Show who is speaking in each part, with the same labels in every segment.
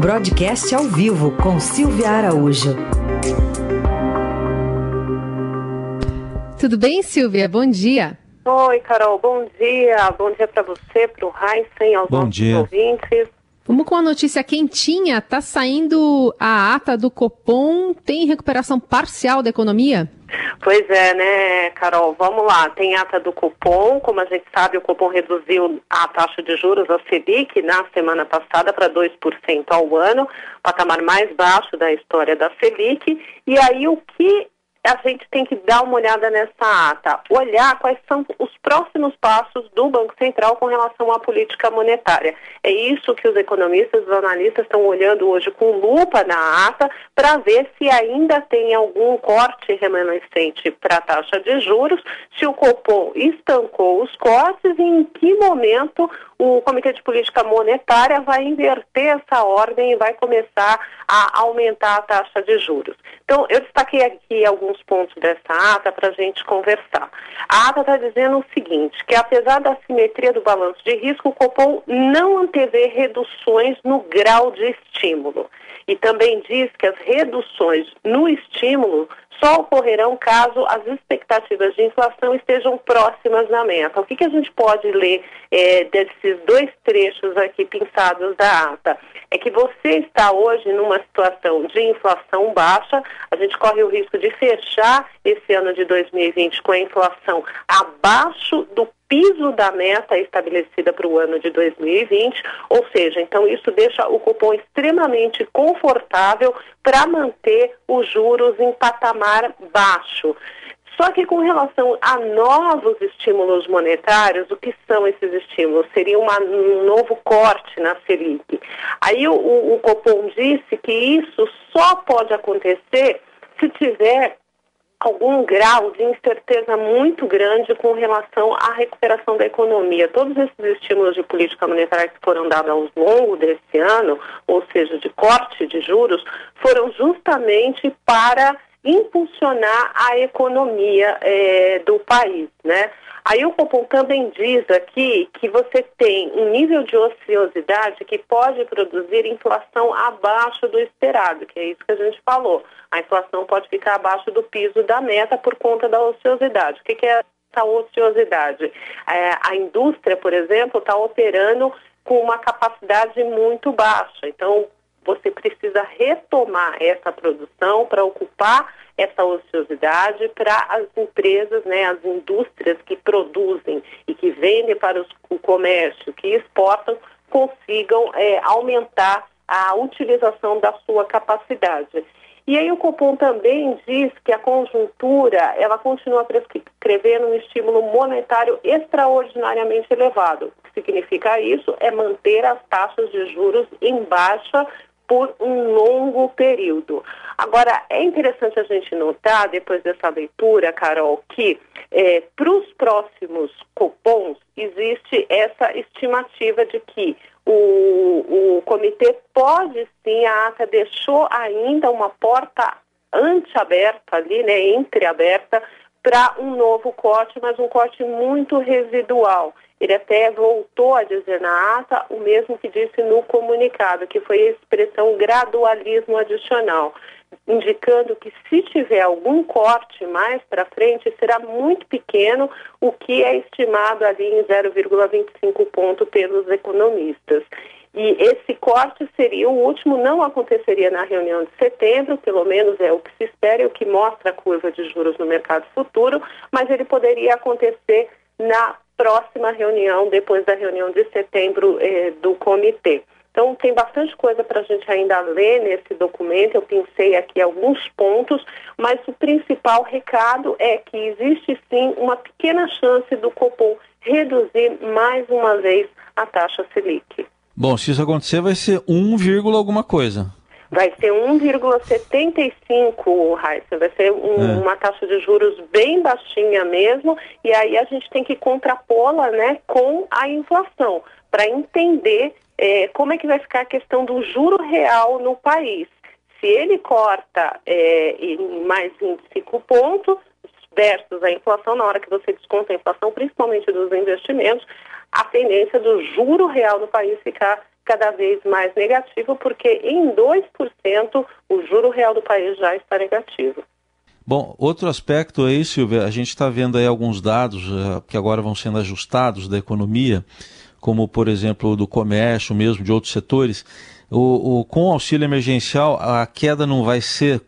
Speaker 1: Broadcast ao vivo com Silvia Araújo.
Speaker 2: Tudo bem, Silvia? Bom dia.
Speaker 3: Oi, Carol. Bom dia. Bom dia para você, para o Heisen, aos
Speaker 4: Bom
Speaker 3: nossos
Speaker 4: dia.
Speaker 3: ouvintes.
Speaker 2: Vamos com a notícia quentinha. Tá saindo a ata do Copom. Tem recuperação parcial da economia?
Speaker 3: Pois é, né, Carol? Vamos lá. Tem ata do Copom. Como a gente sabe, o Copom reduziu a taxa de juros, a Selic, na semana passada para 2% ao ano, patamar mais baixo da história da Selic. E aí, o que a gente tem que dar uma olhada nessa ata, olhar quais são os próximos passos do Banco Central com relação à política monetária. É isso que os economistas, os analistas estão olhando hoje com lupa na ata para ver se ainda tem algum corte remanescente para a taxa de juros, se o Copom estancou os cortes e em que momento o Comitê de Política Monetária vai inverter essa ordem e vai começar a aumentar a taxa de juros. Então, eu destaquei aqui alguns pontos dessa ata para a gente conversar. A ata está dizendo o seguinte, que apesar da simetria do balanço de risco, o Copom não antevê reduções no grau de estímulo. E também diz que as reduções no estímulo só ocorrerão caso as expectativas de inflação estejam próximas da meta. O que, que a gente pode ler é, desses dois trechos aqui pinçados da ata? É que você está hoje numa situação de inflação baixa, a gente corre o risco de fechar esse ano de 2020 com a inflação abaixo do piso da meta estabelecida para o ano de 2020, ou seja, então isso deixa o cupom extremamente confortável para manter os juros em patamar baixo. Só que com relação a novos estímulos monetários, o que são esses estímulos? Seria uma, um novo corte na Selic. Aí o, o Copom disse que isso só pode acontecer se tiver algum grau de incerteza muito grande com relação à recuperação da economia. Todos esses estímulos de política monetária que foram dados ao longo desse ano, ou seja, de corte de juros, foram justamente para impulsionar a economia é, do país, né? Aí o Copom também diz aqui que você tem um nível de ociosidade que pode produzir inflação abaixo do esperado, que é isso que a gente falou. A inflação pode ficar abaixo do piso da meta por conta da ociosidade. O que, que é essa ociosidade? É, a indústria, por exemplo, está operando com uma capacidade muito baixa. Então, você precisa retomar essa produção para ocupar essa ociosidade para as empresas, né, as indústrias que produzem e que vendem para os, o comércio, que exportam, consigam é, aumentar a utilização da sua capacidade. E aí o Copom também diz que a conjuntura ela continua prescrevendo um estímulo monetário extraordinariamente elevado. O que significa isso? É manter as taxas de juros em baixa por um longo período. Agora, é interessante a gente notar, depois dessa leitura, Carol, que é, para os próximos cupons existe essa estimativa de que o, o comitê pode sim, a ATA deixou ainda uma porta anteaberta ali, né, entreaberta, para um novo corte, mas um corte muito residual. Ele até voltou a dizer na ata o mesmo que disse no comunicado, que foi a expressão gradualismo adicional, indicando que se tiver algum corte mais para frente, será muito pequeno, o que é estimado ali em 0,25 ponto pelos economistas. E esse corte seria o último, não aconteceria na reunião de setembro, pelo menos é o que se espera, e o que mostra a curva de juros no mercado futuro, mas ele poderia acontecer na próxima reunião, depois da reunião de setembro eh, do comitê. Então, tem bastante coisa para a gente ainda ler nesse documento. Eu pensei aqui alguns pontos, mas o principal recado é que existe sim uma pequena chance do Copom reduzir mais uma vez a taxa Selic.
Speaker 4: Bom, se isso acontecer, vai ser 1, alguma coisa.
Speaker 3: Vai ser 1,75, Raíssa. Vai ser um, é. uma taxa de juros bem baixinha mesmo. E aí a gente tem que contrapô-la né, com a inflação, para entender é, como é que vai ficar a questão do juro real no país. Se ele corta é, em mais 25 pontos versus a inflação, na hora que você desconta a inflação, principalmente dos investimentos, a tendência do juro real no país ficar cada vez mais negativo, porque em 2% o juro real do país já está negativo.
Speaker 4: Bom, outro aspecto aí, Silvia, a gente está vendo aí alguns dados uh, que agora vão sendo ajustados da economia, como por exemplo do comércio mesmo, de outros setores. O, o, com o auxílio emergencial, a queda não vai ser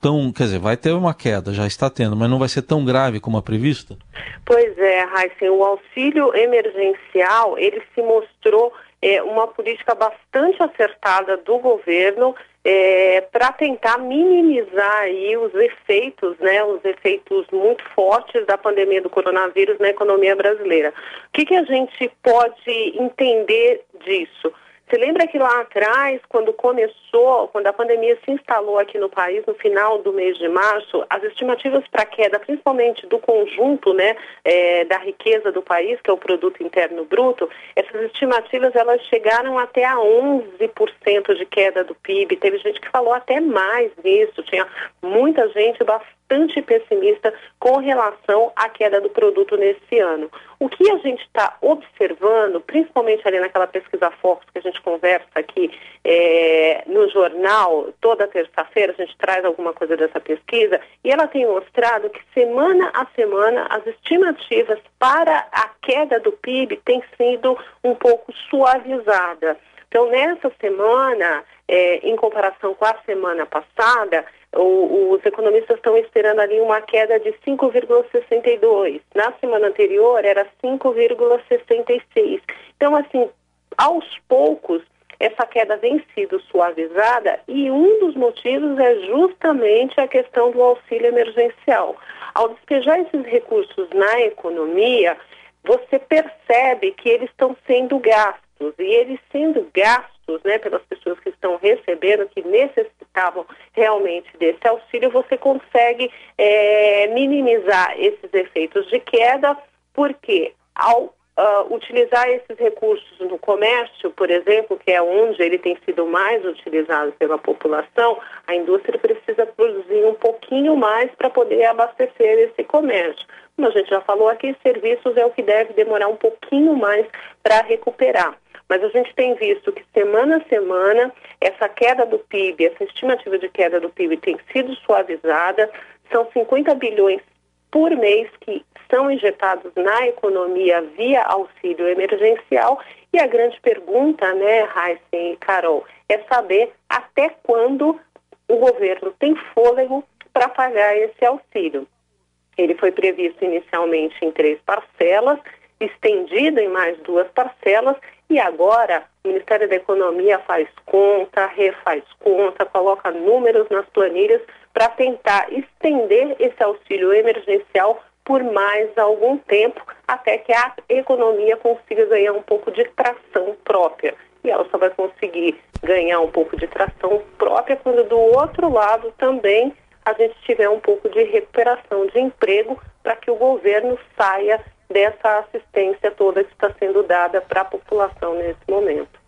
Speaker 4: tão, quer dizer, vai ter uma queda, já está tendo, mas não vai ser tão grave como a prevista?
Speaker 3: Pois é, Heisen, o auxílio emergencial, ele se mostrou é, uma política bastante acertada do governo é, para tentar minimizar aí os efeitos, né, os efeitos muito fortes da pandemia do coronavírus na economia brasileira. O que, que a gente pode entender disso? Você lembra que lá atrás, quando começou, quando a pandemia se instalou aqui no país, no final do mês de março, as estimativas para queda, principalmente do conjunto né, é, da riqueza do país, que é o produto interno bruto, essas estimativas elas chegaram até a 11% de queda do PIB. Teve gente que falou até mais nisso, tinha muita gente bastante bastante pessimista com relação à queda do produto nesse ano. O que a gente está observando, principalmente ali naquela pesquisa Fox que a gente conversa aqui é, no jornal, toda terça-feira a gente traz alguma coisa dessa pesquisa, e ela tem mostrado que semana a semana as estimativas para a queda do PIB têm sido um pouco suavizadas. Então, nessa semana, é, em comparação com a semana passada, o, os economistas estão esperando ali uma queda de 5,62. Na semana anterior era 5,66. Então, assim, aos poucos, essa queda vem sido suavizada e um dos motivos é justamente a questão do auxílio emergencial. Ao despejar esses recursos na economia, você percebe que eles estão sendo gastos e eles sendo gastos né, pelas pessoas que estão recebendo, que necessitavam realmente desse auxílio, você consegue é, minimizar esses efeitos de queda, porque ao Uh, utilizar esses recursos no comércio, por exemplo, que é onde ele tem sido mais utilizado pela população, a indústria precisa produzir um pouquinho mais para poder abastecer esse comércio. Como a gente já falou aqui, serviços é o que deve demorar um pouquinho mais para recuperar. Mas a gente tem visto que semana a semana essa queda do PIB, essa estimativa de queda do PIB tem sido suavizada. São 50 bilhões por mês que são injetados na economia via auxílio emergencial. E a grande pergunta, né, Heisen e Carol, é saber até quando o governo tem fôlego para pagar esse auxílio. Ele foi previsto inicialmente em três parcelas, estendido em mais duas parcelas e agora o Ministério da Economia faz conta, refaz conta, coloca números nas planilhas para tentar estender esse auxílio emergencial por mais algum tempo, até que a economia consiga ganhar um pouco de tração própria. E ela só vai conseguir ganhar um pouco de tração própria quando do outro lado também a gente tiver um pouco de recuperação de emprego para que o governo saia dessa assistência toda que está sendo dada para a população nesse momento.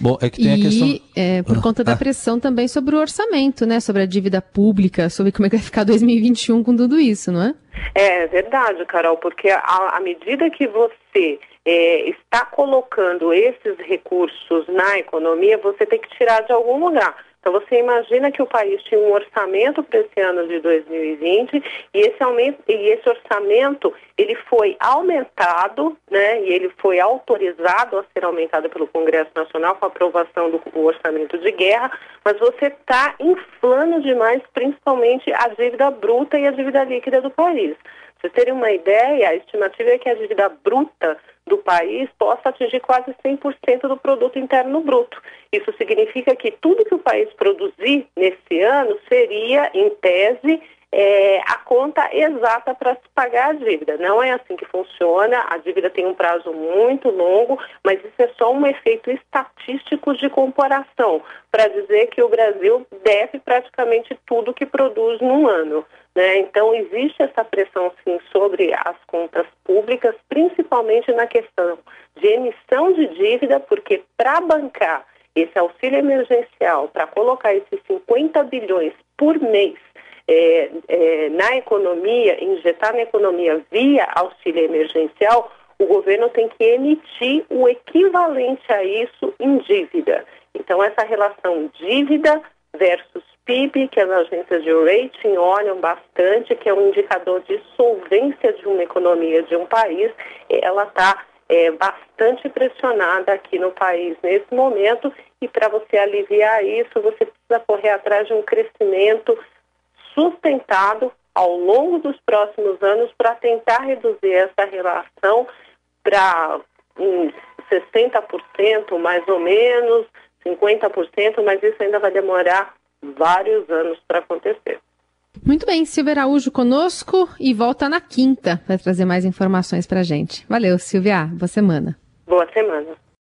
Speaker 2: Bom, é que tem e, a questão. É, por ah, conta da ah. pressão também sobre o orçamento, né? Sobre a dívida pública, sobre como é que vai ficar 2021 com tudo isso, não é?
Speaker 3: É verdade, Carol, porque à medida que você é, está colocando esses recursos na economia, você tem que tirar de algum lugar. Então você imagina que o país tinha um orçamento para esse ano de 2020 e esse aumento e esse orçamento ele foi aumentado, né? E ele foi autorizado a ser aumentado pelo Congresso Nacional com a aprovação do orçamento de guerra, mas você está inflando demais, principalmente a dívida bruta e a dívida líquida do país. Para vocês terem uma ideia, a estimativa é que a dívida bruta do país possa atingir quase 100% do produto interno bruto. Isso significa que tudo que o país produzir nesse ano seria, em tese, é, a conta exata para se pagar a dívida. Não é assim que funciona, a dívida tem um prazo muito longo, mas isso é só um efeito estatístico de comparação, para dizer que o Brasil deve praticamente tudo que produz num ano. Né? Então, existe essa pressão, sim, sobre as contas públicas, principalmente na questão de emissão de dívida, porque para bancar esse auxílio emergencial, para colocar esses 50 bilhões por mês é, é, na economia, injetar na economia via auxílio emergencial, o governo tem que emitir o equivalente a isso em dívida. Então, essa relação dívida versus PIB, que as agências de rating olham bastante, que é um indicador de solvência de uma economia de um país, ela está é, bastante pressionada aqui no país nesse momento. E para você aliviar isso, você precisa correr atrás de um crescimento sustentado ao longo dos próximos anos para tentar reduzir essa relação para uns 60% mais ou menos, 50%, mas isso ainda vai demorar vários anos para acontecer.
Speaker 2: Muito bem, Silvia Araújo conosco e volta na quinta para trazer mais informações para a gente. Valeu, Silvia. Boa semana.
Speaker 3: Boa semana.